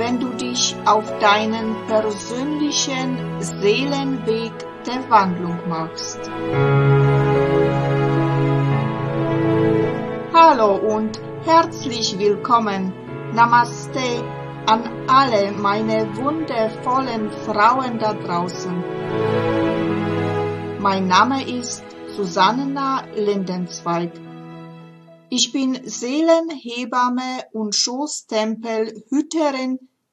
wenn du dich auf deinen persönlichen Seelenweg der Wandlung machst. Hallo und herzlich willkommen. Namaste an alle meine wundervollen Frauen da draußen. Mein Name ist Susanna Lindenzweig. Ich bin Seelenhebamme und Schoßtempelhüterin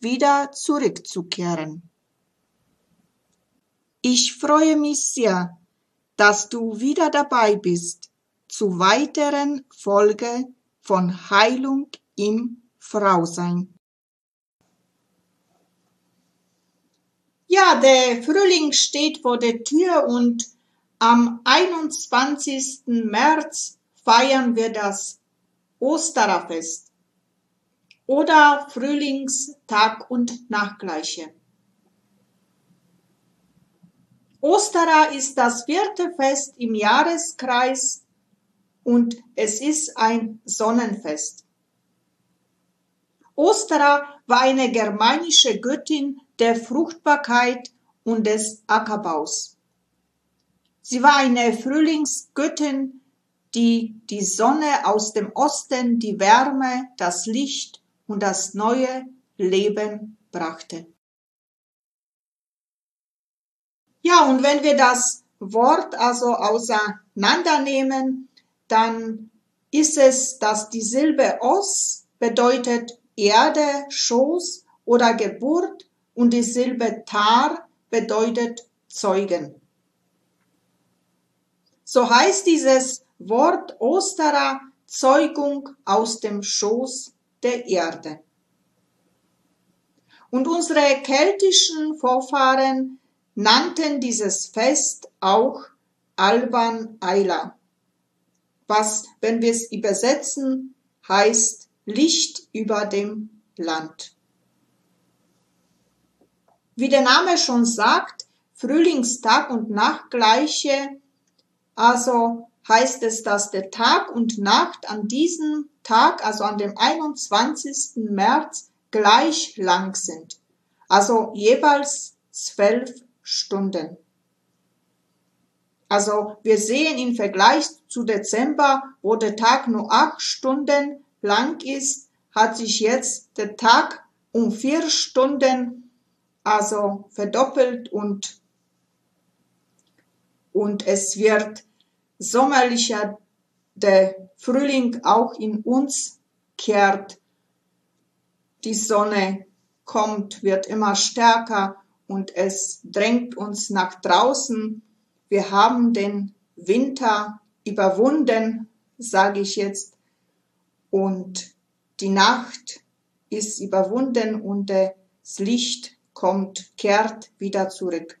wieder zurückzukehren. Ich freue mich sehr, dass du wieder dabei bist zu weiteren Folge von Heilung im Frausein. Ja, der Frühling steht vor der Tür und am 21. März feiern wir das Osterfest oder Frühlingstag und Nachgleiche. Ostera ist das vierte Fest im Jahreskreis und es ist ein Sonnenfest. Ostera war eine germanische Göttin der Fruchtbarkeit und des Ackerbaus. Sie war eine Frühlingsgöttin, die die Sonne aus dem Osten, die Wärme, das Licht und das neue Leben brachte. Ja, und wenn wir das Wort also auseinandernehmen, dann ist es, dass die Silbe Os bedeutet Erde, Schoß oder Geburt und die Silbe Tar bedeutet Zeugen. So heißt dieses Wort Osterer Zeugung aus dem Schoß der Erde. Und unsere keltischen Vorfahren nannten dieses Fest auch Alban Ayla, was, wenn wir es übersetzen, heißt Licht über dem Land. Wie der Name schon sagt, Frühlingstag und Nachtgleiche, also heißt es, dass der Tag und Nacht an diesem Tag, also an dem 21. März, gleich lang sind. Also jeweils zwölf Stunden. Also wir sehen im Vergleich zu Dezember, wo der Tag nur acht Stunden lang ist, hat sich jetzt der Tag um vier Stunden also verdoppelt und, und es wird sommerlicher der Frühling auch in uns kehrt. Die Sonne kommt, wird immer stärker und es drängt uns nach draußen. Wir haben den Winter überwunden, sage ich jetzt, und die Nacht ist überwunden und das Licht kommt, kehrt wieder zurück.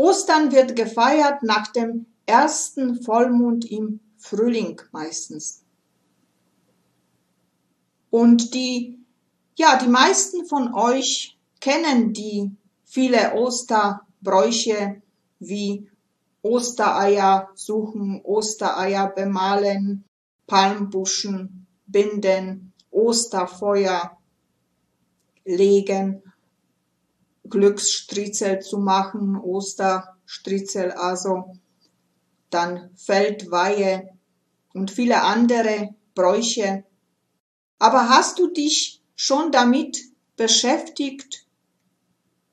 Ostern wird gefeiert nach dem ersten Vollmond im Frühling meistens. Und die, ja, die meisten von euch kennen die viele Osterbräuche wie Ostereier suchen, Ostereier bemalen, Palmbuschen binden, Osterfeuer legen Glücksstritzel zu machen, Osterstritzel, also dann Feldweihe und viele andere Bräuche. Aber hast du dich schon damit beschäftigt,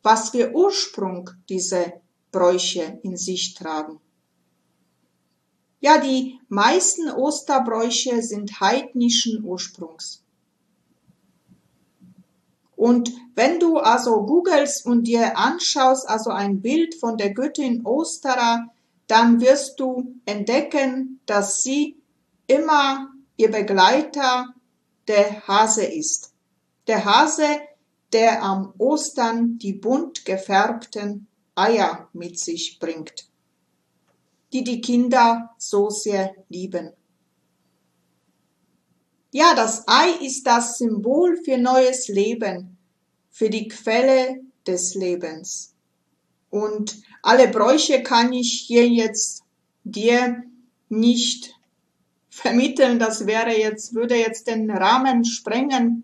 was für Ursprung diese Bräuche in sich tragen. Ja, die meisten Osterbräuche sind heidnischen Ursprungs. Und wenn du also googelst und dir anschaust, also ein Bild von der Göttin Ostera, dann wirst du entdecken, dass sie immer ihr Begleiter der Hase ist. Der Hase, der am Ostern die bunt gefärbten Eier mit sich bringt, die die Kinder so sehr lieben. Ja, das Ei ist das Symbol für neues Leben, für die Quelle des Lebens. Und alle Bräuche kann ich hier jetzt dir nicht vermitteln. Das wäre jetzt, würde jetzt den Rahmen sprengen.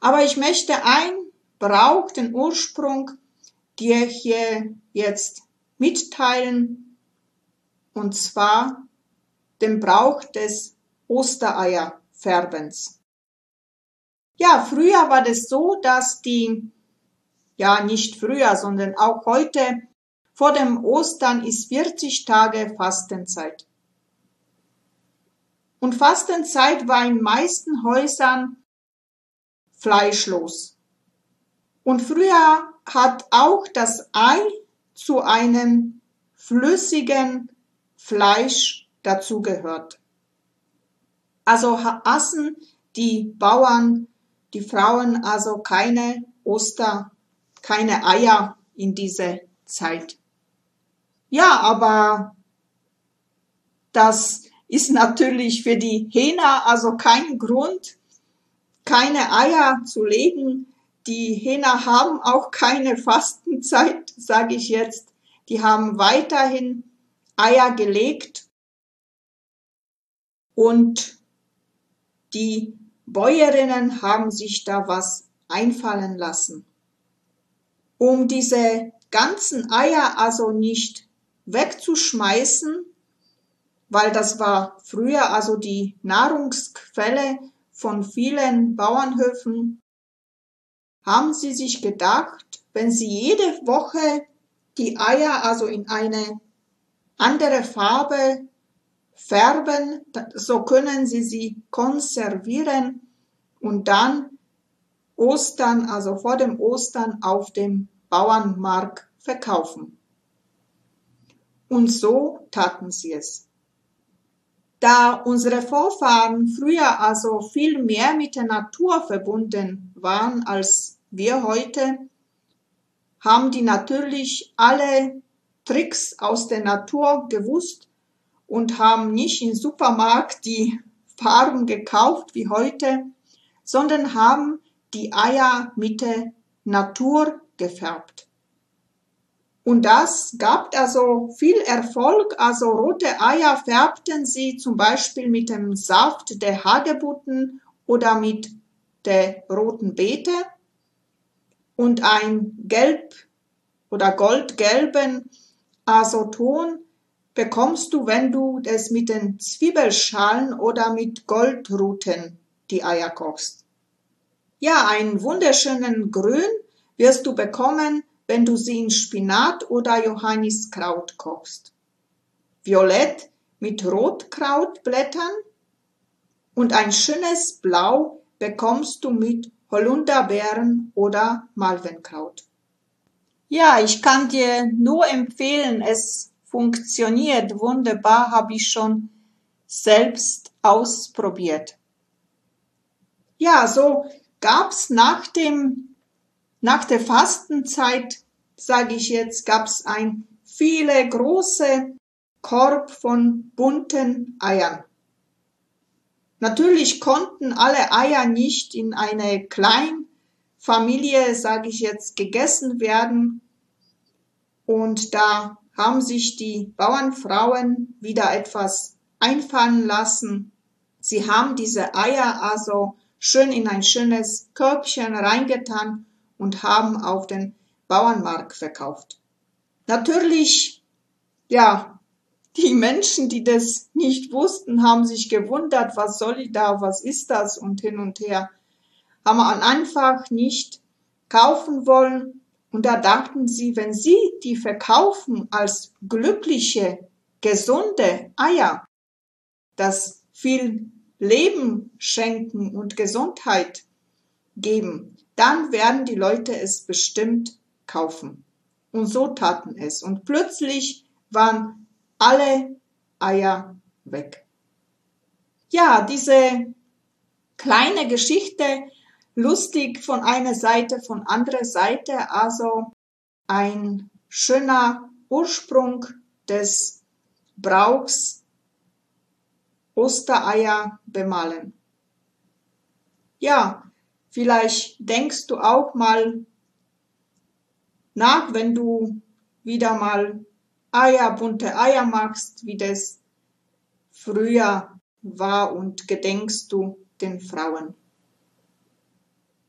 Aber ich möchte ein Brauch, den Ursprung, dir hier jetzt mitteilen. Und zwar den Brauch des Ostereierfärbens. Ja, früher war das so, dass die, ja nicht früher, sondern auch heute, vor dem Ostern ist 40 Tage Fastenzeit. Und Fastenzeit war in meisten Häusern fleischlos. Und früher hat auch das Ei zu einem flüssigen Fleisch dazugehört. Also aßen die Bauern, die Frauen also keine Oster, keine Eier in diese Zeit. Ja, aber das ist natürlich für die Hähner also kein Grund, keine Eier zu legen. Die Hähner haben auch keine Fastenzeit, sage ich jetzt. Die haben weiterhin Eier gelegt und die Bäuerinnen haben sich da was einfallen lassen. Um diese ganzen Eier also nicht wegzuschmeißen, weil das war früher also die Nahrungsquelle von vielen Bauernhöfen, haben sie sich gedacht, wenn sie jede Woche die Eier also in eine andere Farbe färben, so können sie sie konservieren und dann Ostern, also vor dem Ostern auf dem Bauernmarkt verkaufen. Und so taten sie es. Da unsere Vorfahren früher also viel mehr mit der Natur verbunden waren als wir heute, haben die natürlich alle Tricks aus der Natur gewusst und haben nicht im Supermarkt die Farben gekauft wie heute, sondern haben die Eier mit der Natur gefärbt. Und das gab also viel Erfolg. Also rote Eier färbten sie zum Beispiel mit dem Saft der Hagebutten oder mit der roten Beete. Und ein gelb oder goldgelben Azoton bekommst du, wenn du es mit den Zwiebelschalen oder mit Goldruten die Eier kochst. Ja, einen wunderschönen Grün wirst du bekommen, wenn du sie in Spinat oder Johanniskraut kochst. Violett mit Rotkrautblättern und ein schönes Blau bekommst du mit Holunderbeeren oder Malvenkraut. Ja, ich kann dir nur empfehlen, es funktioniert wunderbar, habe ich schon selbst ausprobiert. Ja, so gab's nach nach der Fastenzeit, sage ich jetzt, gab's ein viele große Korb von bunten Eiern. Natürlich konnten alle Eier nicht in eine Kleinfamilie, sage ich jetzt, gegessen werden. Und da haben sich die Bauernfrauen wieder etwas einfallen lassen. Sie haben diese Eier also schön in ein schönes Körbchen reingetan und haben auf den Bauernmarkt verkauft. Natürlich, ja, die Menschen, die das nicht wussten, haben sich gewundert, was soll ich da, was ist das und hin und her, haben einfach nicht kaufen wollen Und da dachten sie, wenn sie die verkaufen als glückliche, gesunde Eier, das viel Leben schenken und Gesundheit geben, dann werden die Leute es bestimmt kaufen. Und so taten es. Und plötzlich waren alle Eier weg. Ja, diese kleine Geschichte, lustig von einer Seite, von anderer Seite, also ein schöner Ursprung des Brauchs Ostereier bemalen. Ja, vielleicht denkst du auch mal nach, wenn du wieder mal Eier, bunte Eier machst, wie das früher war und gedenkst du den Frauen.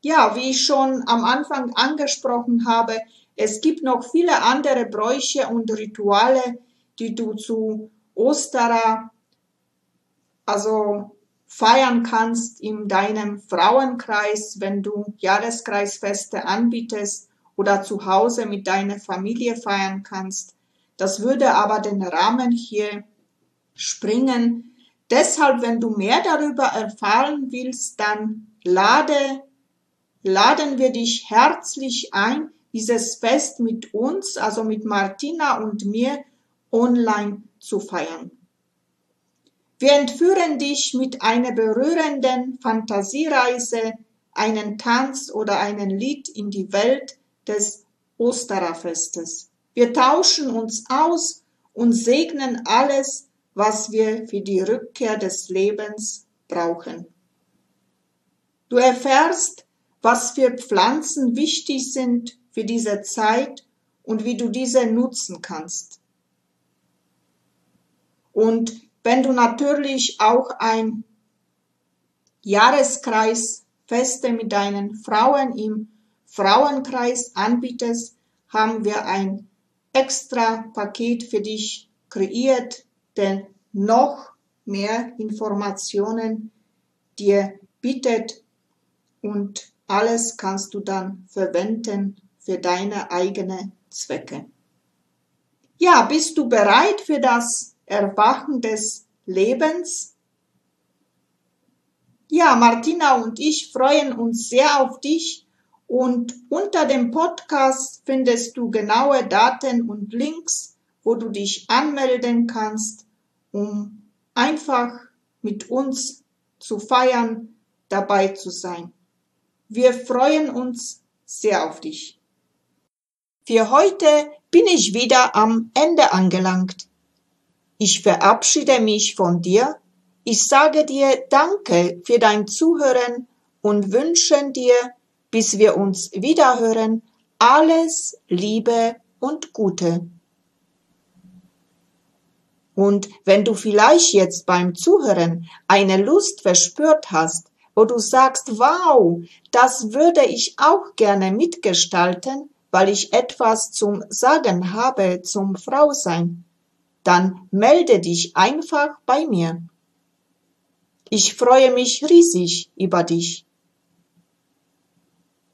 Ja, wie ich schon am Anfang angesprochen habe, es gibt noch viele andere Bräuche und Rituale, die du zu Ostera also feiern kannst in deinem Frauenkreis, wenn du Jahreskreisfeste anbietest oder zu Hause mit deiner Familie feiern kannst. Das würde aber den Rahmen hier springen. Deshalb, wenn du mehr darüber erfahren willst, dann lade, laden wir dich herzlich ein, dieses Fest mit uns, also mit Martina und mir, online zu feiern. Wir entführen dich mit einer berührenden Fantasiereise, einen Tanz oder einen Lied in die Welt des Ostererfestes. Wir tauschen uns aus und segnen alles, was wir für die Rückkehr des Lebens brauchen. Du erfährst, was für Pflanzen wichtig sind für diese Zeit und wie du diese nutzen kannst. Und wenn du natürlich auch ein Jahreskreis Feste mit deinen Frauen im Frauenkreis anbietest, haben wir ein extra Paket für dich kreiert, denn noch mehr Informationen dir bietet und alles kannst du dann verwenden für deine eigene Zwecke. Ja, bist du bereit für das Erwachen des Lebens? Ja, Martina und ich freuen uns sehr auf dich und unter dem Podcast findest du genaue Daten und Links, wo du dich anmelden kannst, um einfach mit uns zu feiern, dabei zu sein. Wir freuen uns sehr auf dich. Für heute bin ich wieder am Ende angelangt. Ich verabschiede mich von dir. Ich sage dir Danke für dein Zuhören und wünsche dir, bis wir uns wiederhören, alles Liebe und Gute. Und wenn du vielleicht jetzt beim Zuhören eine Lust verspürt hast, wo du sagst, wow, das würde ich auch gerne mitgestalten, weil ich etwas zum Sagen habe zum Frausein, dann melde dich einfach bei mir. Ich freue mich riesig über dich.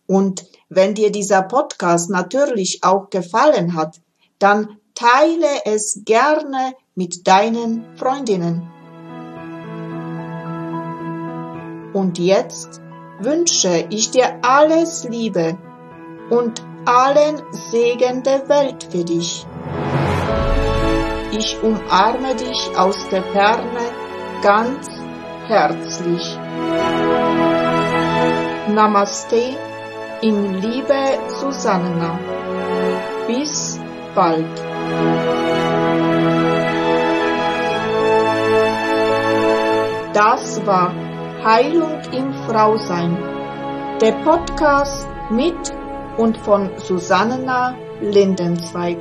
Und wenn dir dieser Podcast natürlich auch gefallen hat, dann teile es gerne mit deinen Freundinnen. Und jetzt wünsche ich dir alles Liebe und allen Segen der Welt für dich. Ich umarme dich aus der Ferne ganz herzlich. Namaste in Liebe Susanna. Bis bald. Das war Heilung im Frausein, der Podcast mit und von Susanna Lindenzweig.